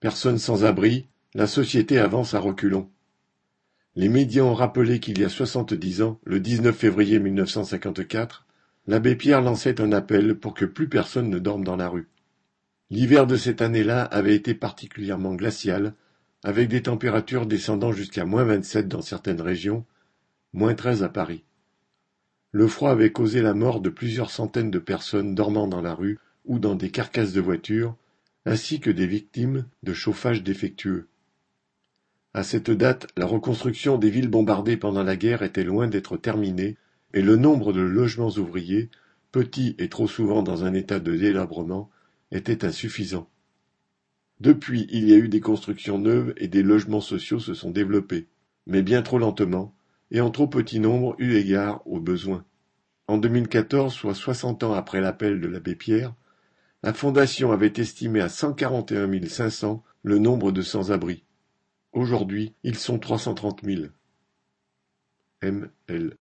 Personne sans abri, la société avance à reculons. Les médias ont rappelé qu'il y a soixante-dix ans, le 19 février 1954, l'abbé Pierre lançait un appel pour que plus personne ne dorme dans la rue. L'hiver de cette année-là avait été particulièrement glacial, avec des températures descendant jusqu'à moins vingt-sept dans certaines régions, moins treize à Paris. Le froid avait causé la mort de plusieurs centaines de personnes dormant dans la rue ou dans des carcasses de voitures, ainsi que des victimes de chauffage défectueux. À cette date, la reconstruction des villes bombardées pendant la guerre était loin d'être terminée et le nombre de logements ouvriers, petits et trop souvent dans un état de délabrement, était insuffisant. Depuis, il y a eu des constructions neuves et des logements sociaux se sont développés, mais bien trop lentement et en trop petit nombre eu égard aux besoins. En 2014, soit soixante ans après l'appel de l'abbé Pierre, la Fondation avait estimé à cent quarante et un mille cinq cents le nombre de sans-abri. Aujourd'hui, ils sont trois cent trente mille. M. L.